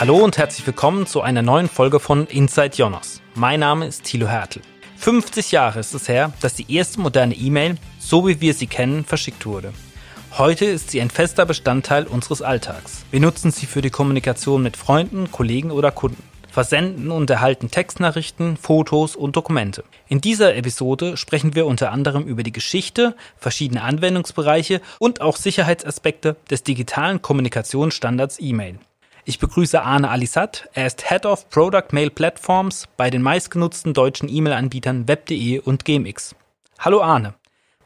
Hallo und herzlich willkommen zu einer neuen Folge von Inside Jonas. Mein Name ist Thilo Hertel. 50 Jahre ist es her, dass die erste moderne E-Mail, so wie wir sie kennen, verschickt wurde. Heute ist sie ein fester Bestandteil unseres Alltags. Wir nutzen sie für die Kommunikation mit Freunden, Kollegen oder Kunden versenden und erhalten Textnachrichten, Fotos und Dokumente. In dieser Episode sprechen wir unter anderem über die Geschichte, verschiedene Anwendungsbereiche und auch Sicherheitsaspekte des digitalen Kommunikationsstandards E-Mail. Ich begrüße Arne Alisat. Er ist Head of Product Mail Platforms bei den meistgenutzten deutschen E-Mail-Anbietern Web.de und GMX. Hallo Arne.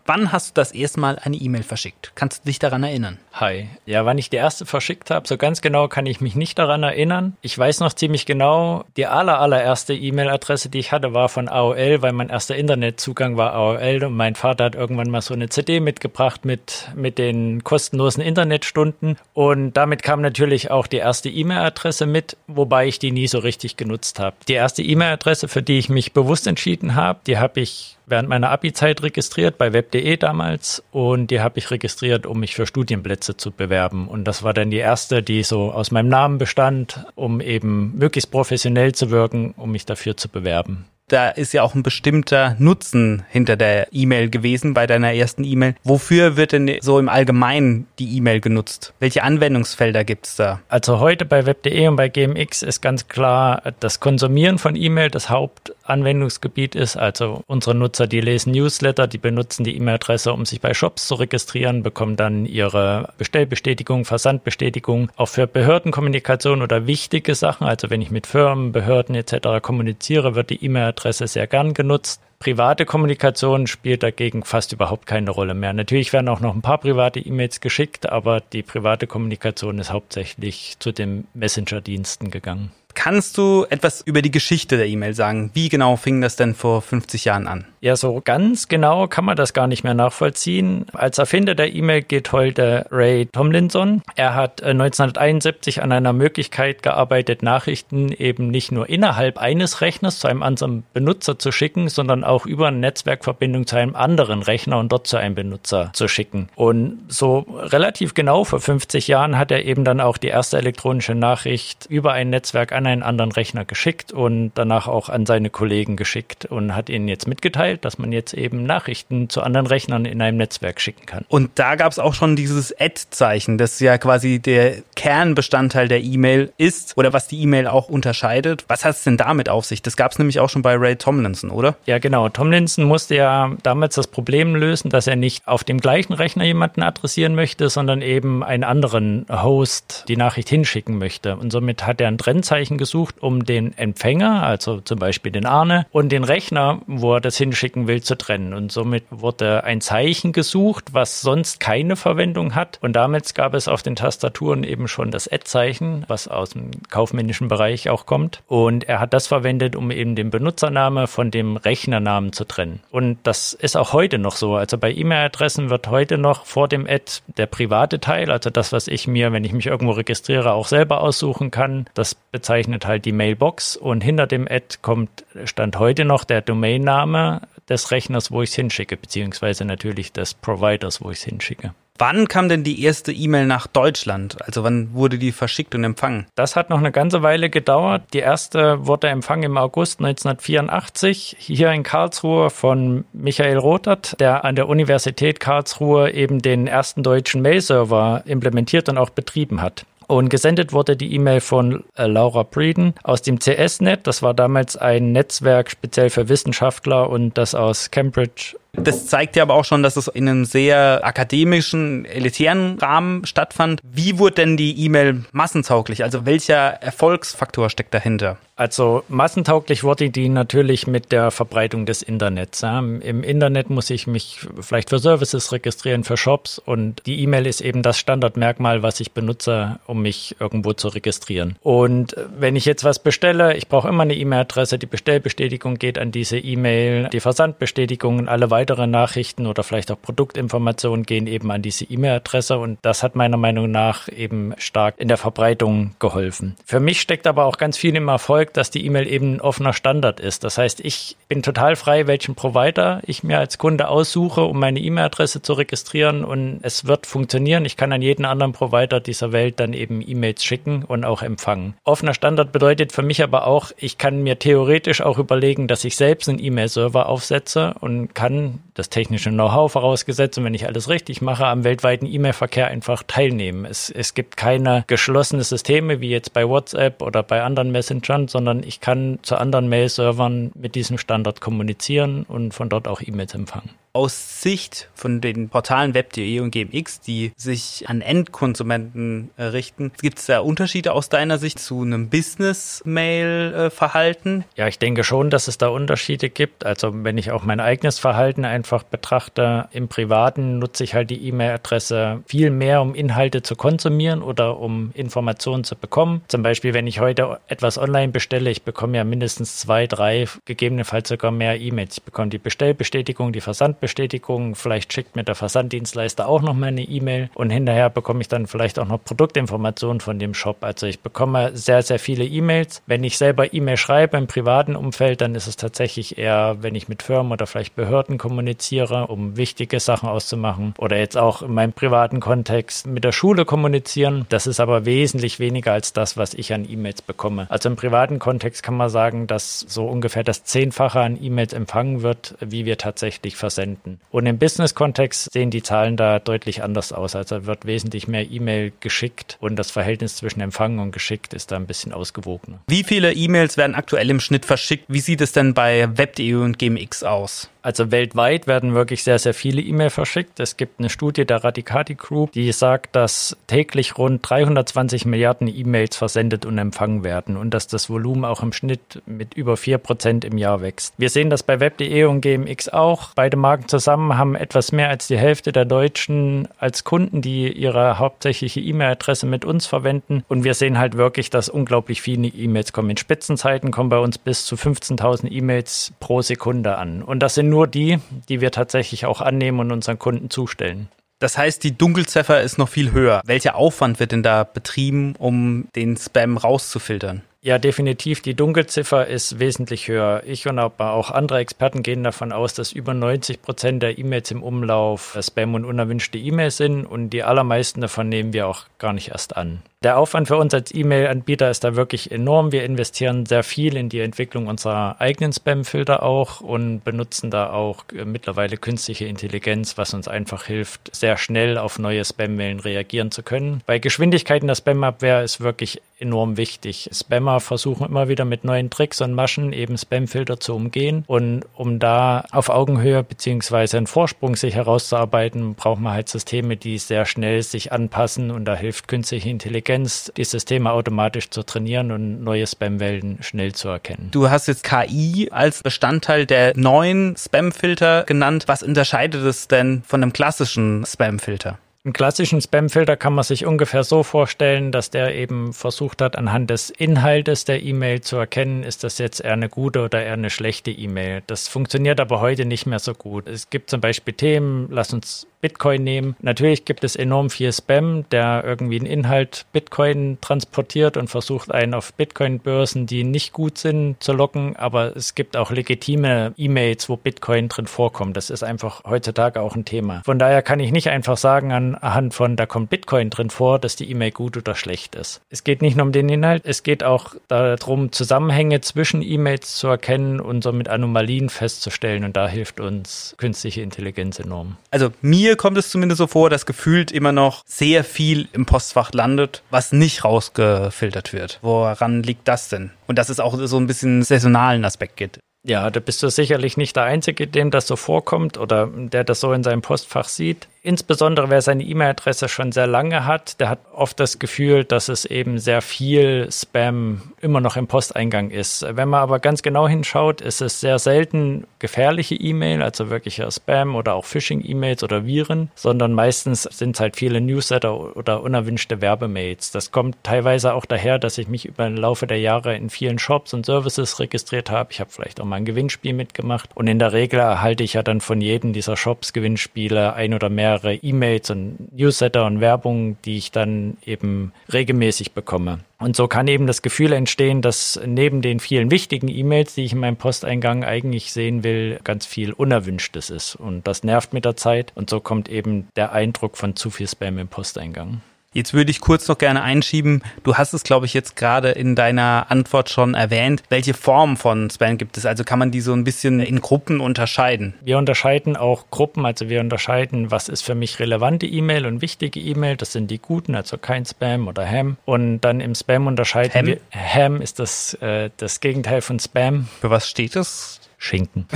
Wann hast du das erste Mal eine E-Mail verschickt? Kannst du dich daran erinnern? Hi. Ja, wann ich die erste verschickt habe, so ganz genau kann ich mich nicht daran erinnern. Ich weiß noch ziemlich genau, die aller, allererste E-Mail-Adresse, die ich hatte, war von AOL, weil mein erster Internetzugang war AOL und mein Vater hat irgendwann mal so eine CD mitgebracht mit, mit den kostenlosen Internetstunden und damit kam natürlich auch die erste E-Mail-Adresse mit, wobei ich die nie so richtig genutzt habe. Die erste E-Mail-Adresse, für die ich mich bewusst entschieden habe, die habe ich während meiner Abi-Zeit registriert bei web.de damals und die habe ich registriert, um mich für Studienplätze zu bewerben. Und das war dann die erste, die so aus meinem Namen bestand, um eben möglichst professionell zu wirken, um mich dafür zu bewerben da ist ja auch ein bestimmter Nutzen hinter der E-Mail gewesen bei deiner ersten E-Mail. Wofür wird denn so im Allgemeinen die E-Mail genutzt? Welche Anwendungsfelder gibt es da? Also heute bei web.de und bei GMX ist ganz klar das Konsumieren von E-Mail das Hauptanwendungsgebiet ist. Also unsere Nutzer, die lesen Newsletter, die benutzen die E-Mail-Adresse, um sich bei Shops zu registrieren, bekommen dann ihre Bestellbestätigung, Versandbestätigung. Auch für Behördenkommunikation oder wichtige Sachen, also wenn ich mit Firmen, Behörden etc. kommuniziere, wird die E-Mail E-Mail-Adresse sehr gern genutzt. Private Kommunikation spielt dagegen fast überhaupt keine Rolle mehr. Natürlich werden auch noch ein paar private E-Mails geschickt, aber die private Kommunikation ist hauptsächlich zu den Messenger-Diensten gegangen. Kannst du etwas über die Geschichte der E-Mail sagen? Wie genau fing das denn vor 50 Jahren an? Ja, so ganz genau kann man das gar nicht mehr nachvollziehen. Als Erfinder der E-Mail geht heute Ray Tomlinson. Er hat 1971 äh, an einer Möglichkeit gearbeitet, Nachrichten eben nicht nur innerhalb eines Rechners zu einem anderen Benutzer zu schicken, sondern auch über eine Netzwerkverbindung zu einem anderen Rechner und dort zu einem Benutzer zu schicken. Und so relativ genau vor 50 Jahren hat er eben dann auch die erste elektronische Nachricht über ein Netzwerk an einen anderen Rechner geschickt und danach auch an seine Kollegen geschickt und hat ihnen jetzt mitgeteilt, dass man jetzt eben Nachrichten zu anderen Rechnern in einem Netzwerk schicken kann. Und da gab es auch schon dieses Add-Zeichen, das ja quasi der Kernbestandteil der E-Mail ist oder was die E-Mail auch unterscheidet. Was hat es denn damit auf sich? Das gab es nämlich auch schon bei Ray Tomlinson, oder? Ja, genau. Tomlinson musste ja damals das Problem lösen, dass er nicht auf dem gleichen Rechner jemanden adressieren möchte, sondern eben einen anderen Host die Nachricht hinschicken möchte. Und somit hat er ein Trennzeichen Anzeichen gesucht, um den Empfänger, also zum Beispiel den Arne, und den Rechner, wo er das hinschicken will, zu trennen. Und somit wurde ein Zeichen gesucht, was sonst keine Verwendung hat. Und damals gab es auf den Tastaturen eben schon das Ad-Zeichen, was aus dem kaufmännischen Bereich auch kommt. Und er hat das verwendet, um eben den Benutzername von dem Rechnernamen zu trennen. Und das ist auch heute noch so. Also bei E-Mail-Adressen wird heute noch vor dem Ad der private Teil, also das, was ich mir, wenn ich mich irgendwo registriere, auch selber aussuchen kann, das bezeichnet bezeichnet halt die Mailbox und hinter dem Ad kommt Stand heute noch der Domainname des Rechners, wo ich es hinschicke, beziehungsweise natürlich des Providers, wo ich es hinschicke. Wann kam denn die erste E-Mail nach Deutschland? Also wann wurde die verschickt und empfangen? Das hat noch eine ganze Weile gedauert. Die erste wurde empfangen im August 1984 hier in Karlsruhe von Michael Rothert, der an der Universität Karlsruhe eben den ersten deutschen Mail-Server implementiert und auch betrieben hat. Und gesendet wurde die E-Mail von äh, Laura Breeden aus dem CS-Net. Das war damals ein Netzwerk speziell für Wissenschaftler und das aus Cambridge das zeigt ja aber auch schon, dass es in einem sehr akademischen, elitären Rahmen stattfand. Wie wurde denn die E-Mail massentauglich? Also welcher Erfolgsfaktor steckt dahinter? Also massentauglich wurde die natürlich mit der Verbreitung des Internets. Ja. Im Internet muss ich mich vielleicht für Services registrieren, für Shops und die E-Mail ist eben das Standardmerkmal, was ich benutze, um mich irgendwo zu registrieren. Und wenn ich jetzt was bestelle, ich brauche immer eine E-Mail-Adresse, die Bestellbestätigung geht an diese E-Mail, die Versandbestätigung und alle weiteren weitere Nachrichten oder vielleicht auch Produktinformationen gehen eben an diese E-Mail-Adresse und das hat meiner Meinung nach eben stark in der Verbreitung geholfen. Für mich steckt aber auch ganz viel im Erfolg, dass die E-Mail eben ein offener Standard ist. Das heißt, ich bin total frei, welchen Provider ich mir als Kunde aussuche, um meine E-Mail-Adresse zu registrieren und es wird funktionieren. Ich kann an jeden anderen Provider dieser Welt dann eben E-Mails schicken und auch empfangen. Offener Standard bedeutet für mich aber auch, ich kann mir theoretisch auch überlegen, dass ich selbst einen E-Mail-Server aufsetze und kann das technische Know-how vorausgesetzt und wenn ich alles richtig mache, am weltweiten E-Mail-Verkehr einfach teilnehmen. Es, es gibt keine geschlossene Systeme wie jetzt bei WhatsApp oder bei anderen Messengern, sondern ich kann zu anderen Mail-Servern mit diesem Standard kommunizieren und von dort auch E-Mails empfangen aus Sicht von den Portalen Web.de und GMX, die sich an Endkonsumenten äh, richten, gibt es da Unterschiede aus deiner Sicht zu einem Business-Mail-Verhalten? Ja, ich denke schon, dass es da Unterschiede gibt. Also wenn ich auch mein eigenes Verhalten einfach betrachte, im Privaten nutze ich halt die E-Mail-Adresse viel mehr, um Inhalte zu konsumieren oder um Informationen zu bekommen. Zum Beispiel, wenn ich heute etwas online bestelle, ich bekomme ja mindestens zwei, drei, gegebenenfalls sogar mehr E-Mails. Ich bekomme die Bestellbestätigung, die Versandbestätigung, Bestätigung. Vielleicht schickt mir der Versanddienstleister auch noch mal eine E-Mail und hinterher bekomme ich dann vielleicht auch noch Produktinformationen von dem Shop. Also ich bekomme sehr, sehr viele E-Mails. Wenn ich selber E-Mail schreibe im privaten Umfeld, dann ist es tatsächlich eher, wenn ich mit Firmen oder vielleicht Behörden kommuniziere, um wichtige Sachen auszumachen oder jetzt auch in meinem privaten Kontext mit der Schule kommunizieren. Das ist aber wesentlich weniger als das, was ich an E-Mails bekomme. Also im privaten Kontext kann man sagen, dass so ungefähr das Zehnfache an E-Mails empfangen wird, wie wir tatsächlich versenden verwenden. Und im Business-Kontext sehen die Zahlen da deutlich anders aus. Also wird wesentlich mehr E-Mail geschickt und das Verhältnis zwischen Empfangen und geschickt ist da ein bisschen ausgewogener. Wie viele E-Mails werden aktuell im Schnitt verschickt? Wie sieht es denn bei Web.de und GMX aus? Also weltweit werden wirklich sehr, sehr viele E-Mail verschickt. Es gibt eine Studie der Radicati Group, die sagt, dass täglich rund 320 Milliarden E-Mails versendet und empfangen werden und dass das Volumen auch im Schnitt mit über 4 Prozent im Jahr wächst. Wir sehen das bei Web.de und GMX auch. Beide Marken zusammen haben etwas mehr als die Hälfte der Deutschen als Kunden, die ihre hauptsächliche E-Mail-Adresse mit uns verwenden. Und wir sehen halt wirklich, dass unglaublich viele E-Mails kommen. In Spitzenzeiten kommen bei uns bis zu 15.000 E-Mails pro Sekunde an. Und das sind nur die, die wir tatsächlich auch annehmen und unseren Kunden zustellen. Das heißt, die Dunkelziffer ist noch viel höher. Welcher Aufwand wird denn da betrieben, um den Spam rauszufiltern? Ja, definitiv. Die Dunkelziffer ist wesentlich höher. Ich und aber auch andere Experten gehen davon aus, dass über 90 Prozent der E-Mails im Umlauf Spam und unerwünschte E-Mails sind und die allermeisten davon nehmen wir auch gar nicht erst an. Der Aufwand für uns als E-Mail-Anbieter ist da wirklich enorm. Wir investieren sehr viel in die Entwicklung unserer eigenen Spam-Filter auch und benutzen da auch äh, mittlerweile künstliche Intelligenz, was uns einfach hilft, sehr schnell auf neue Spam-Wellen reagieren zu können. Bei Geschwindigkeiten der Spam-Abwehr ist wirklich enorm wichtig. Spammer versuchen immer wieder mit neuen Tricks und Maschen eben Spam-Filter zu umgehen und um da auf Augenhöhe beziehungsweise einen Vorsprung sich herauszuarbeiten, braucht man halt Systeme, die sehr schnell sich anpassen und da hilft künstliche Intelligenz Intelligenz, die Systeme automatisch zu trainieren und neue Spam-Wellen schnell zu erkennen. Du hast jetzt KI als Bestandteil der neuen Spam-Filter genannt. Was unterscheidet es denn von einem klassischen Spam-Filter? Einen klassischen Spamfilter kann man sich ungefähr so vorstellen, dass der eben versucht hat, anhand des Inhaltes der E-Mail zu erkennen, ist das jetzt eher eine gute oder eher eine schlechte E-Mail. Das funktioniert aber heute nicht mehr so gut. Es gibt zum Beispiel Themen, lass uns Bitcoin nehmen. Natürlich gibt es enorm viel Spam, der irgendwie einen Inhalt Bitcoin transportiert und versucht, einen auf Bitcoin-Börsen, die nicht gut sind, zu locken. Aber es gibt auch legitime E-Mails, wo Bitcoin drin vorkommt. Das ist einfach heutzutage auch ein Thema. Von daher kann ich nicht einfach sagen, anhand von, da kommt Bitcoin drin vor, dass die E-Mail gut oder schlecht ist. Es geht nicht nur um den Inhalt, es geht auch darum, Zusammenhänge zwischen E-Mails zu erkennen und somit Anomalien festzustellen. Und da hilft uns künstliche Intelligenz enorm. Also mir kommt es zumindest so vor, dass gefühlt immer noch sehr viel im Postfach landet, was nicht rausgefiltert wird. Woran liegt das denn? Und dass es auch so ein bisschen saisonalen Aspekt gibt. Ja, da bist du sicherlich nicht der Einzige, dem das so vorkommt oder der das so in seinem Postfach sieht. Insbesondere wer seine E-Mail-Adresse schon sehr lange hat, der hat oft das Gefühl, dass es eben sehr viel Spam immer noch im Posteingang ist. Wenn man aber ganz genau hinschaut, ist es sehr selten gefährliche E-Mail, also wirklicher Spam oder auch Phishing-E-Mails oder Viren, sondern meistens sind es halt viele Newsletter oder unerwünschte Werbemails. Das kommt teilweise auch daher, dass ich mich über den Laufe der Jahre in vielen Shops und Services registriert habe. Ich habe vielleicht auch mal ein Gewinnspiel mitgemacht und in der Regel erhalte ich ja dann von jedem dieser Shops Gewinnspiele ein oder mehr mehrere E-Mails und Newsletter und Werbung, die ich dann eben regelmäßig bekomme. Und so kann eben das Gefühl entstehen, dass neben den vielen wichtigen E-Mails, die ich in meinem Posteingang eigentlich sehen will, ganz viel Unerwünschtes ist. Und das nervt mit der Zeit. Und so kommt eben der Eindruck von zu viel Spam im Posteingang. Jetzt würde ich kurz noch gerne einschieben. Du hast es, glaube ich, jetzt gerade in deiner Antwort schon erwähnt. Welche Form von Spam gibt es? Also kann man die so ein bisschen in Gruppen unterscheiden? Wir unterscheiden auch Gruppen. Also wir unterscheiden, was ist für mich relevante E-Mail und wichtige E-Mail. Das sind die guten, also kein Spam oder Ham. Und dann im Spam unterscheiden Ham? wir. Ham ist das, äh, das Gegenteil von Spam. Für was steht das? Schinken.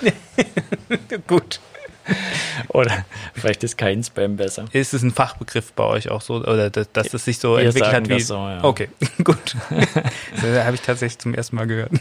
Gut. Oder vielleicht ist kein Spam besser. Ist es ein Fachbegriff bei euch auch so? Oder dass, dass es sich so Wir entwickelt hat wie. So, ja. Okay, gut. das habe ich tatsächlich zum ersten Mal gehört.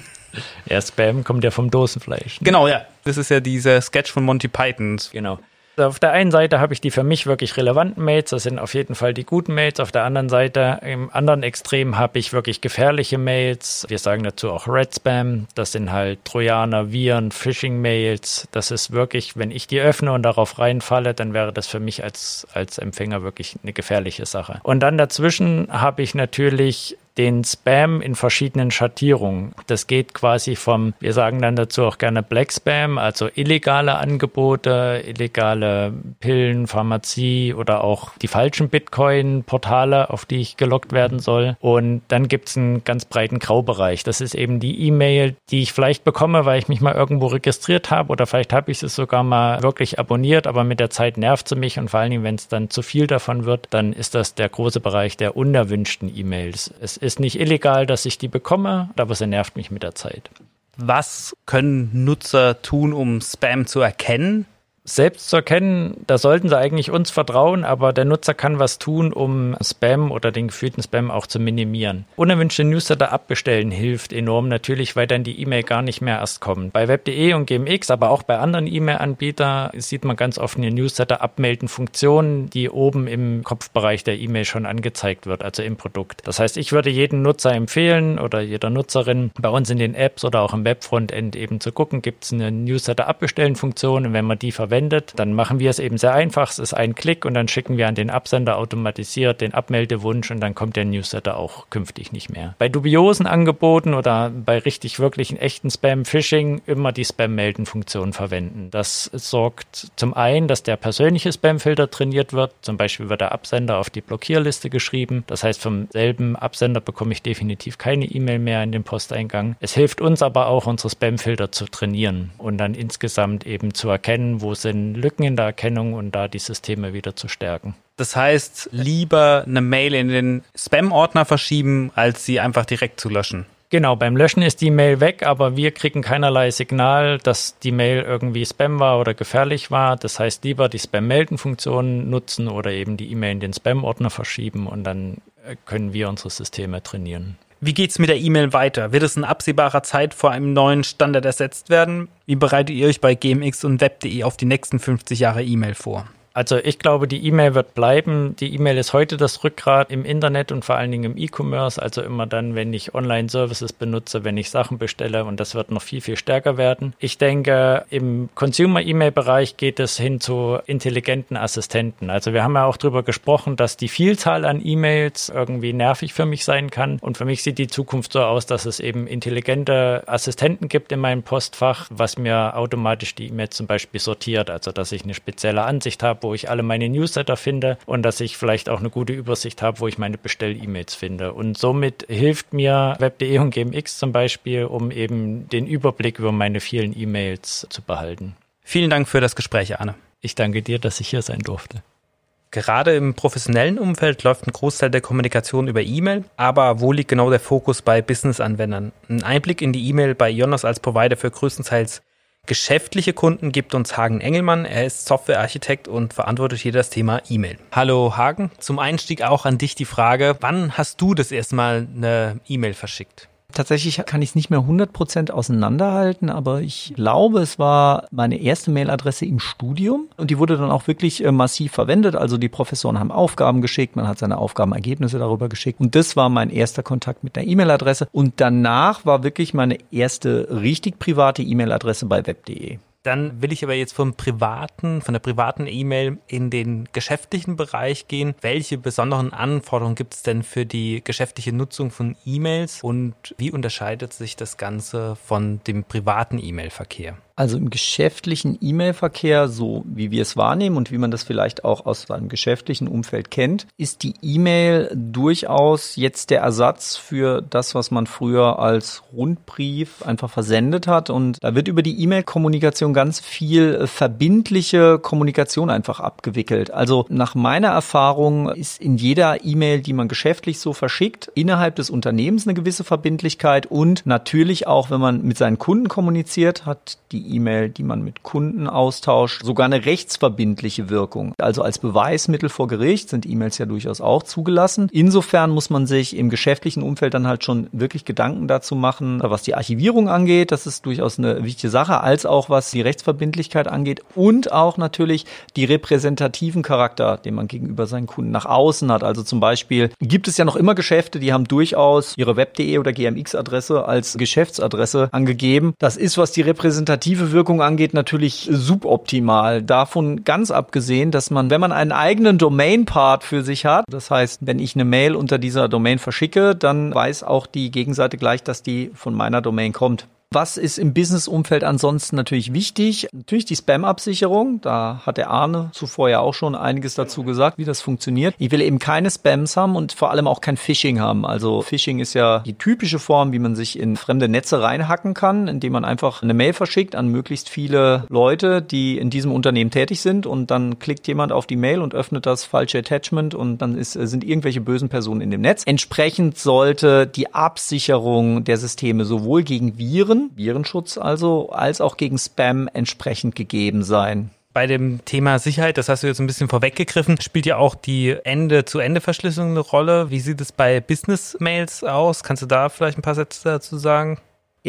Ja, Spam kommt ja vom Dosenfleisch. Ne? Genau, ja. Das ist ja dieser Sketch von Monty Pythons. Genau. Auf der einen Seite habe ich die für mich wirklich relevanten Mails, das sind auf jeden Fall die guten Mails. Auf der anderen Seite, im anderen Extrem, habe ich wirklich gefährliche Mails. Wir sagen dazu auch Red Spam. Das sind halt Trojaner, Viren, Phishing-Mails. Das ist wirklich, wenn ich die öffne und darauf reinfalle, dann wäre das für mich als, als Empfänger wirklich eine gefährliche Sache. Und dann dazwischen habe ich natürlich den Spam in verschiedenen Schattierungen. Das geht quasi vom, wir sagen dann dazu auch gerne Black Spam, also illegale Angebote, illegale Pillen, Pharmazie oder auch die falschen Bitcoin-Portale, auf die ich gelockt werden soll. Und dann gibt es einen ganz breiten Graubereich. Das ist eben die E-Mail, die ich vielleicht bekomme, weil ich mich mal irgendwo registriert habe oder vielleicht habe ich es sogar mal wirklich abonniert, aber mit der Zeit nervt sie mich und vor allen Dingen, wenn es dann zu viel davon wird, dann ist das der große Bereich der unerwünschten E-Mails. Es ist ist nicht illegal, dass ich die bekomme, aber sie nervt mich mit der Zeit. Was können Nutzer tun, um Spam zu erkennen? Selbst zu erkennen, da sollten sie eigentlich uns vertrauen, aber der Nutzer kann was tun, um Spam oder den gefühlten Spam auch zu minimieren. Unerwünschte Newsletter abbestellen hilft enorm natürlich, weil dann die E-Mail gar nicht mehr erst kommt. Bei web.de und GMX, aber auch bei anderen E-Mail-Anbietern sieht man ganz oft eine Newsletter-Abmelden-Funktion, die oben im Kopfbereich der E-Mail schon angezeigt wird, also im Produkt. Das heißt, ich würde jedem Nutzer empfehlen oder jeder Nutzerin bei uns in den Apps oder auch im Webfrontend eben zu gucken, gibt es eine Newsletter-Abbestellen-Funktion und wenn man die verwendet, verwendet, dann machen wir es eben sehr einfach. Es ist ein Klick und dann schicken wir an den Absender automatisiert den Abmeldewunsch und dann kommt der Newsletter auch künftig nicht mehr. Bei dubiosen Angeboten oder bei richtig wirklichen echten Spam-Phishing immer die Spam-Melden-Funktion verwenden. Das sorgt zum einen, dass der persönliche Spam-Filter trainiert wird. Zum Beispiel wird der Absender auf die Blockierliste geschrieben. Das heißt, vom selben Absender bekomme ich definitiv keine E-Mail mehr in den Posteingang. Es hilft uns aber auch, unsere Spam-Filter zu trainieren und dann insgesamt eben zu erkennen, wo sind Lücken in der Erkennung und da die Systeme wieder zu stärken. Das heißt, lieber eine Mail in den Spam-Ordner verschieben, als sie einfach direkt zu löschen. Genau, beim Löschen ist die Mail weg, aber wir kriegen keinerlei Signal, dass die Mail irgendwie Spam war oder gefährlich war. Das heißt, lieber die Spam-Melden-Funktion nutzen oder eben die E-Mail in den Spam-Ordner verschieben und dann äh, können wir unsere Systeme trainieren. Wie geht's mit der E-Mail weiter? Wird es in absehbarer Zeit vor einem neuen Standard ersetzt werden? Wie bereitet ihr euch bei GMX und Web.de auf die nächsten 50 Jahre E-Mail vor? Also ich glaube, die E-Mail wird bleiben. Die E-Mail ist heute das Rückgrat im Internet und vor allen Dingen im E-Commerce. Also immer dann, wenn ich Online-Services benutze, wenn ich Sachen bestelle und das wird noch viel, viel stärker werden. Ich denke, im Consumer-E-Mail-Bereich geht es hin zu intelligenten Assistenten. Also wir haben ja auch darüber gesprochen, dass die Vielzahl an E-Mails irgendwie nervig für mich sein kann. Und für mich sieht die Zukunft so aus, dass es eben intelligente Assistenten gibt in meinem Postfach, was mir automatisch die E-Mails zum Beispiel sortiert. Also dass ich eine spezielle Ansicht habe, wo ich alle meine Newsletter finde und dass ich vielleicht auch eine gute Übersicht habe, wo ich meine Bestell-E-Mails finde. Und somit hilft mir Web.de und GMX zum Beispiel, um eben den Überblick über meine vielen E-Mails zu behalten. Vielen Dank für das Gespräch, Arne. Ich danke dir, dass ich hier sein durfte. Gerade im professionellen Umfeld läuft ein Großteil der Kommunikation über E-Mail, aber wo liegt genau der Fokus bei Business-Anwendern? Ein Einblick in die E-Mail bei Jonas als Provider für größtenteils Geschäftliche Kunden gibt uns Hagen Engelmann. Er ist Softwarearchitekt und verantwortet hier das Thema E-Mail. Hallo Hagen, zum Einstieg auch an dich die Frage, wann hast du das erste Mal eine E-Mail verschickt? Tatsächlich kann ich es nicht mehr 100% auseinanderhalten, aber ich glaube, es war meine erste Mailadresse im Studium und die wurde dann auch wirklich äh, massiv verwendet. Also die Professoren haben Aufgaben geschickt, man hat seine Aufgabenergebnisse darüber geschickt und das war mein erster Kontakt mit der E-Mail-Adresse und danach war wirklich meine erste richtig private E-Mail-Adresse bei web.de. Dann will ich aber jetzt vom privaten, von der privaten E-Mail in den geschäftlichen Bereich gehen. Welche besonderen Anforderungen gibt es denn für die geschäftliche Nutzung von E-Mails und wie unterscheidet sich das Ganze von dem privaten E-Mail-Verkehr? Also im geschäftlichen E-Mail-Verkehr, so wie wir es wahrnehmen und wie man das vielleicht auch aus seinem geschäftlichen Umfeld kennt, ist die E-Mail durchaus jetzt der Ersatz für das, was man früher als Rundbrief einfach versendet hat. Und da wird über die E-Mail-Kommunikation ganz viel äh, verbindliche Kommunikation einfach abgewickelt. Also nach meiner Erfahrung ist in jeder E-Mail, die man geschäftlich so verschickt, innerhalb des Unternehmens eine gewisse Verbindlichkeit und natürlich auch, wenn man mit seinen Kunden kommuniziert, hat die E-Mail, die man mit Kunden austauscht, sogar eine rechtsverbindliche Wirkung. Also als Beweismittel vor Gericht sind E-Mails ja durchaus auch zugelassen. Insofern muss man sich im geschäftlichen Umfeld dann halt schon wirklich Gedanken dazu machen, was die Archivierung angeht. Das ist durchaus eine wichtige Sache, als auch was die Rechtsverbindlichkeit angeht und auch natürlich die repräsentativen Charakter, den man gegenüber seinen Kunden nach außen hat. Also zum Beispiel gibt es ja noch immer Geschäfte, die haben durchaus ihre web.de oder GMX-Adresse als Geschäftsadresse angegeben. Das ist, was die repräsentative präventive Wirkung angeht, natürlich suboptimal. Davon ganz abgesehen, dass man, wenn man einen eigenen Domain-Part für sich hat, das heißt, wenn ich eine Mail unter dieser Domain verschicke, dann weiß auch die Gegenseite gleich, dass die von meiner Domain kommt. Was ist im Business-Umfeld ansonsten natürlich wichtig? Natürlich die Spam-Absicherung. Da hat der Arne zuvor ja auch schon einiges dazu gesagt, wie das funktioniert. Ich will eben keine Spams haben und vor allem auch kein Phishing haben. Also Phishing ist ja die typische Form, wie man sich in fremde Netze reinhacken kann, indem man einfach eine Mail verschickt an möglichst viele Leute, die in diesem Unternehmen tätig sind und dann klickt jemand auf die Mail und öffnet das falsche Attachment und dann ist, sind irgendwelche bösen Personen in dem Netz. Entsprechend sollte die Absicherung der Systeme sowohl gegen Viren Viren, Virenschutz also, als auch gegen Spam entsprechend gegeben sein. Bei dem Thema Sicherheit, das hast du jetzt ein bisschen vorweggegriffen, spielt ja auch die Ende-zu-Ende-Verschlüsselung eine Rolle. Wie sieht es bei Business-Mails aus? Kannst du da vielleicht ein paar Sätze dazu sagen?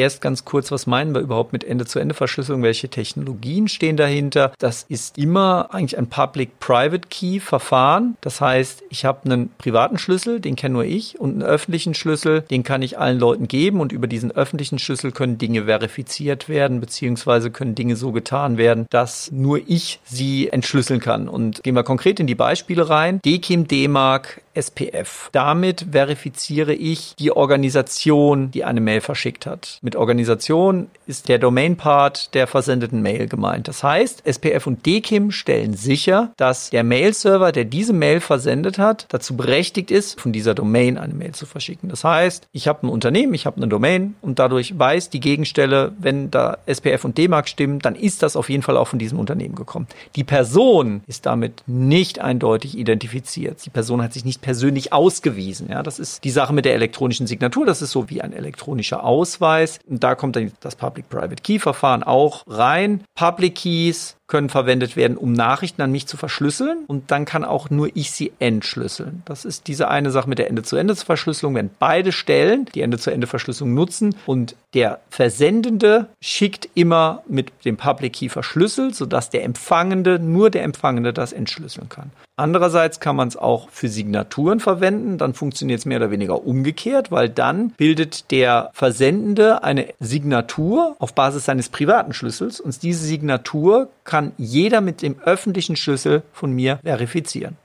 Erst ganz kurz, was meinen wir überhaupt mit Ende-zu-Ende-Verschlüsselung? Welche Technologien stehen dahinter? Das ist immer eigentlich ein Public-Private-Key-Verfahren. Das heißt, ich habe einen privaten Schlüssel, den kenne nur ich, und einen öffentlichen Schlüssel, den kann ich allen Leuten geben. Und über diesen öffentlichen Schlüssel können Dinge verifiziert werden, beziehungsweise können Dinge so getan werden, dass nur ich sie entschlüsseln kann. Und gehen wir konkret in die Beispiele rein. DKIM, D-Mark, SPF. Damit verifiziere ich die Organisation, die eine Mail verschickt hat. Mit Organisation ist der Domain-Part der versendeten Mail gemeint. Das heißt, SPF und DKIM stellen sicher, dass der Mail-Server, der diese Mail versendet hat, dazu berechtigt ist, von dieser Domain eine Mail zu verschicken. Das heißt, ich habe ein Unternehmen, ich habe eine Domain und dadurch weiß die Gegenstelle, wenn da SPF und D-Mark stimmen, dann ist das auf jeden Fall auch von diesem Unternehmen gekommen. Die Person ist damit nicht eindeutig identifiziert. Die Person hat sich nicht persönlich ausgewiesen. Ja, das ist die Sache mit der elektronischen Signatur. Das ist so wie ein elektronischer Ausweis. Und da kommt dann das Public-Private Key-Verfahren auch rein. Public Keys können verwendet werden, um Nachrichten an mich zu verschlüsseln. Und dann kann auch nur ich sie entschlüsseln. Das ist diese eine Sache mit der Ende-zu-Ende-Verschlüsselung. Wenn beide Stellen die Ende-zu-Ende-Verschlüsselung nutzen und der Versendende schickt immer mit dem Public Key verschlüsselt, sodass der Empfangende, nur der Empfangende das entschlüsseln kann. Andererseits kann man es auch für Signaturen verwenden. Dann funktioniert es mehr oder weniger umgekehrt, weil dann bildet der Versendende eine Signatur auf Basis seines privaten Schlüssels und diese Signatur kann kann jeder mit dem öffentlichen Schlüssel von mir verifizieren.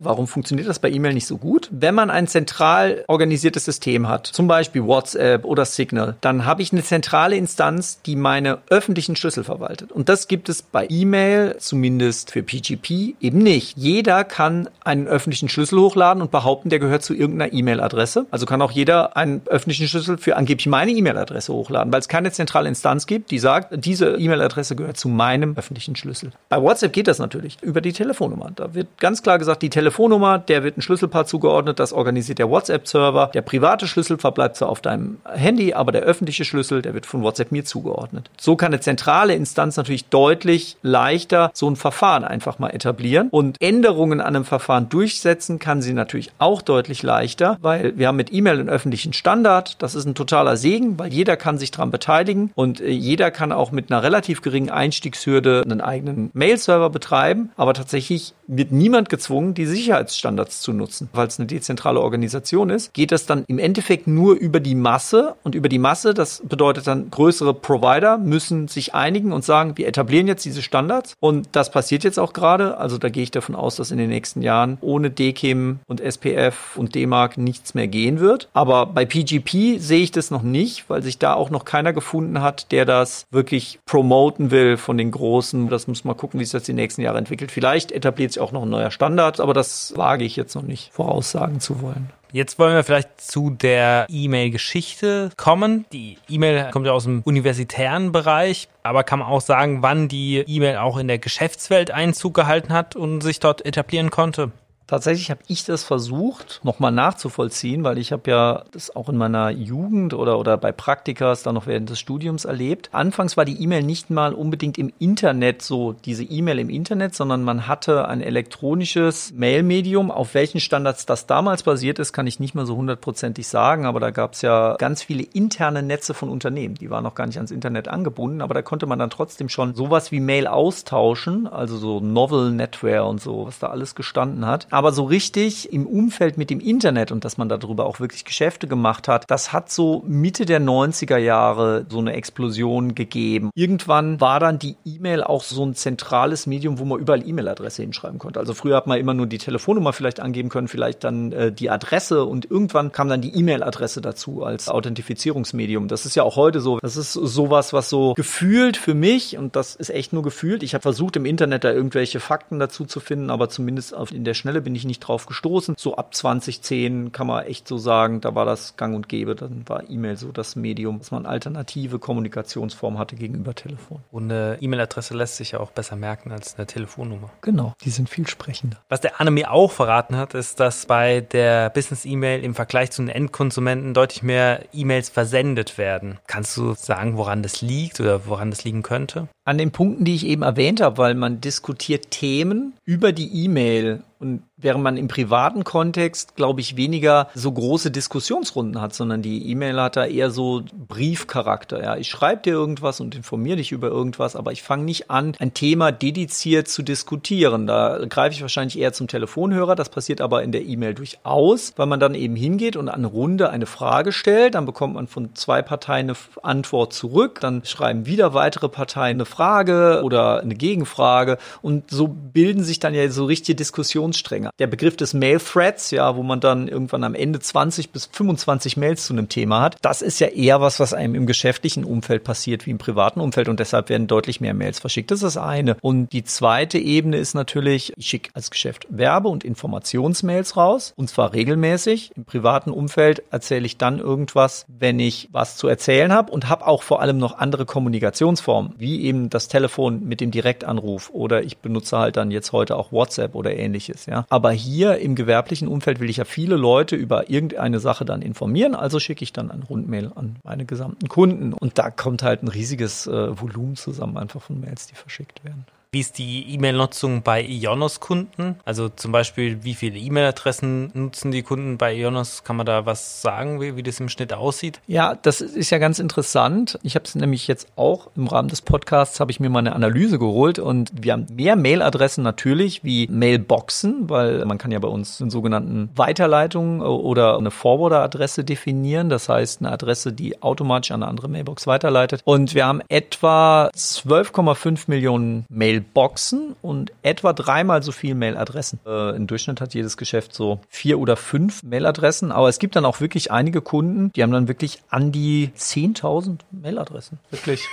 Warum funktioniert das bei E-Mail nicht so gut? Wenn man ein zentral organisiertes System hat, zum Beispiel WhatsApp oder Signal, dann habe ich eine zentrale Instanz, die meine öffentlichen Schlüssel verwaltet. Und das gibt es bei E-Mail, zumindest für PGP, eben nicht. Jeder kann einen öffentlichen Schlüssel hochladen und behaupten, der gehört zu irgendeiner E-Mail-Adresse. Also kann auch jeder einen öffentlichen Schlüssel für angeblich meine E-Mail-Adresse hochladen, weil es keine zentrale Instanz gibt, die sagt, diese E-Mail-Adresse gehört zu meinem öffentlichen Schlüssel. Bei WhatsApp geht das natürlich über die Telefonnummer. Da wird ganz klar gesagt, die Telefonnummer Telefonnummer, der wird ein Schlüsselpaar zugeordnet, das organisiert der WhatsApp-Server. Der private Schlüssel verbleibt zwar auf deinem Handy, aber der öffentliche Schlüssel, der wird von WhatsApp mir zugeordnet. So kann eine zentrale Instanz natürlich deutlich leichter so ein Verfahren einfach mal etablieren und Änderungen an einem Verfahren durchsetzen kann sie natürlich auch deutlich leichter, weil wir haben mit E-Mail einen öffentlichen Standard. Das ist ein totaler Segen, weil jeder kann sich daran beteiligen und äh, jeder kann auch mit einer relativ geringen Einstiegshürde einen eigenen Mail-Server betreiben. Aber tatsächlich wird niemand gezwungen, die Sicherheitsstandards zu nutzen. Weil es eine dezentrale Organisation ist, geht das dann im Endeffekt nur über die Masse und über die Masse, das bedeutet dann größere Provider müssen sich einigen und sagen, wir etablieren jetzt diese Standards und das passiert jetzt auch gerade. Also da gehe ich davon aus, dass in den nächsten Jahren ohne DKIM und SPF und DMARC nichts mehr gehen wird. Aber bei PGP sehe ich das noch nicht, weil sich da auch noch keiner gefunden hat, der das wirklich promoten will von den Großen. Das muss man gucken, wie sich das die nächsten Jahre entwickelt. Vielleicht etabliert sich auch noch ein neuer Standard, aber das wage ich jetzt noch nicht voraussagen zu wollen. Jetzt wollen wir vielleicht zu der E-Mail-Geschichte kommen. Die E-Mail kommt ja aus dem universitären Bereich, aber kann man auch sagen, wann die E-Mail auch in der Geschäftswelt Einzug gehalten hat und sich dort etablieren konnte? Tatsächlich habe ich das versucht, nochmal nachzuvollziehen, weil ich habe ja das auch in meiner Jugend oder, oder bei Praktikas dann noch während des Studiums erlebt. Anfangs war die E-Mail nicht mal unbedingt im Internet so, diese E-Mail im Internet, sondern man hatte ein elektronisches Mail-Medium. Auf welchen Standards das damals basiert ist, kann ich nicht mehr so hundertprozentig sagen, aber da gab es ja ganz viele interne Netze von Unternehmen. Die waren noch gar nicht ans Internet angebunden, aber da konnte man dann trotzdem schon sowas wie Mail austauschen, also so Novel Netware und so, was da alles gestanden hat aber so richtig im Umfeld mit dem Internet und dass man darüber auch wirklich Geschäfte gemacht hat, das hat so Mitte der 90er Jahre so eine Explosion gegeben. Irgendwann war dann die E-Mail auch so ein zentrales Medium, wo man überall E-Mail-Adresse hinschreiben konnte. Also früher hat man immer nur die Telefonnummer vielleicht angeben können, vielleicht dann äh, die Adresse und irgendwann kam dann die E-Mail-Adresse dazu als Authentifizierungsmedium. Das ist ja auch heute so. Das ist sowas, was so gefühlt für mich und das ist echt nur gefühlt. Ich habe versucht im Internet da irgendwelche Fakten dazu zu finden, aber zumindest in der Schnelle bin ich nicht drauf gestoßen. So ab 2010 kann man echt so sagen, da war das gang und gäbe. Dann war E-Mail so das Medium, dass man alternative Kommunikationsform hatte gegenüber Telefon. Und eine E-Mail-Adresse lässt sich ja auch besser merken als eine Telefonnummer. Genau, die sind viel sprechender. Was der Anne mir auch verraten hat, ist, dass bei der Business-E-Mail im Vergleich zu den Endkonsumenten deutlich mehr E-Mails versendet werden. Kannst du sagen, woran das liegt oder woran das liegen könnte? An den Punkten, die ich eben erwähnt habe, weil man diskutiert Themen über die E-Mail und während man im privaten Kontext, glaube ich, weniger so große Diskussionsrunden hat, sondern die E-Mail hat da eher so Briefcharakter. Ja, ich schreibe dir irgendwas und informiere dich über irgendwas, aber ich fange nicht an, ein Thema dediziert zu diskutieren. Da greife ich wahrscheinlich eher zum Telefonhörer. Das passiert aber in der E-Mail durchaus, weil man dann eben hingeht und an eine Runde eine Frage stellt. Dann bekommt man von zwei Parteien eine Antwort zurück. Dann schreiben wieder weitere Parteien eine Frage oder eine Gegenfrage. Und so bilden sich dann ja so richtige Diskussionsstränge der Begriff des Mail-Threads, ja, wo man dann irgendwann am Ende 20 bis 25 Mails zu einem Thema hat, das ist ja eher was, was einem im geschäftlichen Umfeld passiert wie im privaten Umfeld und deshalb werden deutlich mehr Mails verschickt. Das ist das eine. Und die zweite Ebene ist natürlich, ich schicke als Geschäft Werbe- und Informationsmails raus und zwar regelmäßig. Im privaten Umfeld erzähle ich dann irgendwas, wenn ich was zu erzählen habe und habe auch vor allem noch andere Kommunikationsformen, wie eben das Telefon mit dem Direktanruf oder ich benutze halt dann jetzt heute auch WhatsApp oder ähnliches, ja. Aber hier im gewerblichen Umfeld will ich ja viele Leute über irgendeine Sache dann informieren, also schicke ich dann ein Rundmail an meine gesamten Kunden. Und da kommt halt ein riesiges äh, Volumen zusammen, einfach von Mails, die verschickt werden. Wie ist die E-Mail-Nutzung bei Ionos-Kunden? Also zum Beispiel, wie viele E-Mail-Adressen nutzen die Kunden bei Ionos? Kann man da was sagen, wie, wie das im Schnitt aussieht? Ja, das ist ja ganz interessant. Ich habe es nämlich jetzt auch im Rahmen des Podcasts, habe ich mir mal eine Analyse geholt und wir haben mehr Mail-Adressen natürlich wie Mailboxen, weil man kann ja bei uns einen sogenannten Weiterleitung oder eine Forwarder-Adresse definieren. Das heißt, eine Adresse, die automatisch an eine andere Mailbox weiterleitet. Und wir haben etwa 12,5 Millionen Mail Mailboxen und etwa dreimal so viel Mailadressen. Äh, Im Durchschnitt hat jedes Geschäft so vier oder fünf Mailadressen, aber es gibt dann auch wirklich einige Kunden, die haben dann wirklich an die 10.000 Mailadressen. Wirklich.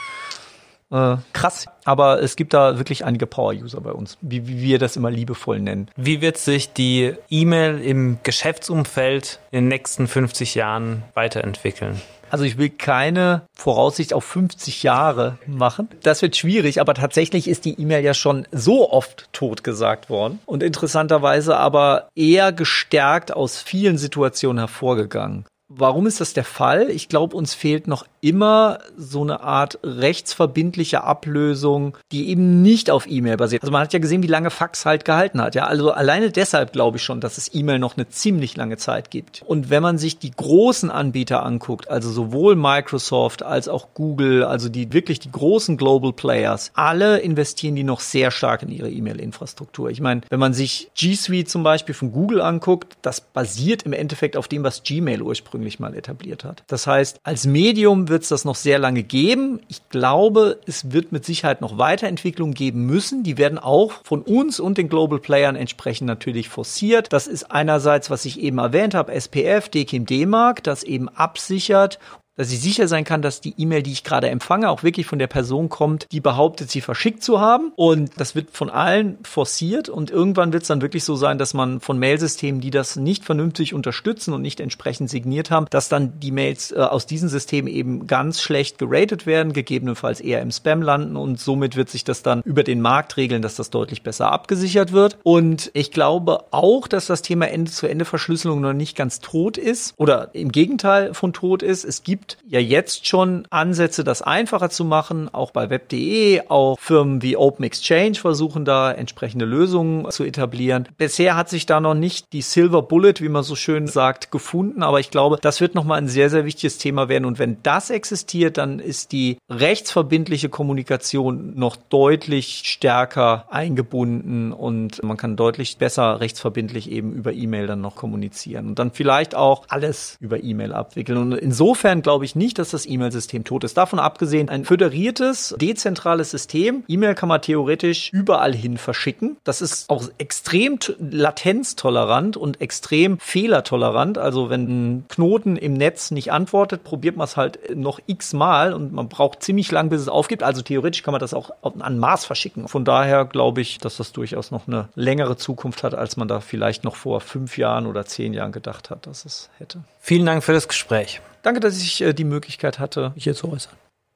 Äh, krass. Aber es gibt da wirklich einige Power-User bei uns, wie, wie, wir das immer liebevoll nennen. Wie wird sich die E-Mail im Geschäftsumfeld in den nächsten 50 Jahren weiterentwickeln? Also ich will keine Voraussicht auf 50 Jahre machen. Das wird schwierig, aber tatsächlich ist die E-Mail ja schon so oft totgesagt worden und interessanterweise aber eher gestärkt aus vielen Situationen hervorgegangen. Warum ist das der Fall? Ich glaube, uns fehlt noch immer so eine Art rechtsverbindliche Ablösung, die eben nicht auf E-Mail basiert. Also man hat ja gesehen, wie lange Fax halt gehalten hat. Ja, also alleine deshalb glaube ich schon, dass es E-Mail noch eine ziemlich lange Zeit gibt. Und wenn man sich die großen Anbieter anguckt, also sowohl Microsoft als auch Google, also die wirklich die großen Global Players, alle investieren die noch sehr stark in ihre E-Mail-Infrastruktur. Ich meine, wenn man sich G Suite zum Beispiel von Google anguckt, das basiert im Endeffekt auf dem, was Gmail ursprünglich mal etabliert hat. Das heißt, als Medium wird es das noch sehr lange geben. Ich glaube, es wird mit Sicherheit noch Weiterentwicklungen geben müssen. Die werden auch von uns und den Global Playern entsprechend natürlich forciert. Das ist einerseits, was ich eben erwähnt habe, SPF, DKIM D-Mark, das eben absichert dass ich sicher sein kann, dass die E-Mail, die ich gerade empfange, auch wirklich von der Person kommt, die behauptet, sie verschickt zu haben. Und das wird von allen forciert und irgendwann wird es dann wirklich so sein, dass man von Mailsystemen, die das nicht vernünftig unterstützen und nicht entsprechend signiert haben, dass dann die Mails äh, aus diesen Systemen eben ganz schlecht geratet werden, gegebenenfalls eher im Spam landen und somit wird sich das dann über den Markt regeln, dass das deutlich besser abgesichert wird. Und ich glaube auch, dass das Thema Ende-zu-Ende-Verschlüsselung noch nicht ganz tot ist oder im Gegenteil von tot ist. Es gibt ja jetzt schon Ansätze, das einfacher zu machen, auch bei web.de, auch Firmen wie Open Exchange versuchen da entsprechende Lösungen zu etablieren. Bisher hat sich da noch nicht die Silver Bullet, wie man so schön sagt, gefunden, aber ich glaube, das wird nochmal ein sehr, sehr wichtiges Thema werden und wenn das existiert, dann ist die rechtsverbindliche Kommunikation noch deutlich stärker eingebunden und man kann deutlich besser rechtsverbindlich eben über E-Mail dann noch kommunizieren und dann vielleicht auch alles über E-Mail abwickeln. Und insofern glaube ich nicht, dass das E-Mail-System tot ist. Davon abgesehen, ein föderiertes, dezentrales System. E-Mail kann man theoretisch überall hin verschicken. Das ist auch extrem latenztolerant und extrem fehlertolerant. Also wenn ein Knoten im Netz nicht antwortet, probiert man es halt noch x-mal und man braucht ziemlich lang, bis es aufgibt. Also theoretisch kann man das auch an Maß verschicken. Von daher glaube ich, dass das durchaus noch eine längere Zukunft hat, als man da vielleicht noch vor fünf Jahren oder zehn Jahren gedacht hat, dass es hätte. Vielen Dank für das Gespräch. Danke, dass ich äh, die Möglichkeit hatte, mich hier zu äußern.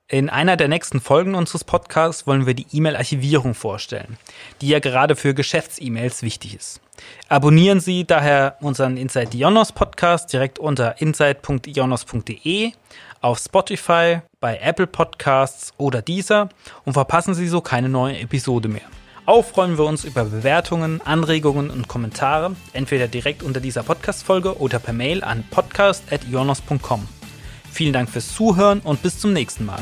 In einer der nächsten Folgen unseres Podcasts wollen wir die E-Mail-Archivierung vorstellen, die ja gerade für Geschäfts-E-Mails wichtig ist. Abonnieren Sie daher unseren Inside Ionos Podcast direkt unter inside.ionos.de auf Spotify, bei Apple Podcasts oder dieser und verpassen Sie so keine neue Episode mehr. Auch freuen wir uns über Bewertungen, Anregungen und Kommentare, entweder direkt unter dieser Podcast-Folge oder per Mail an podcast.ionos.com. Vielen Dank fürs Zuhören und bis zum nächsten Mal.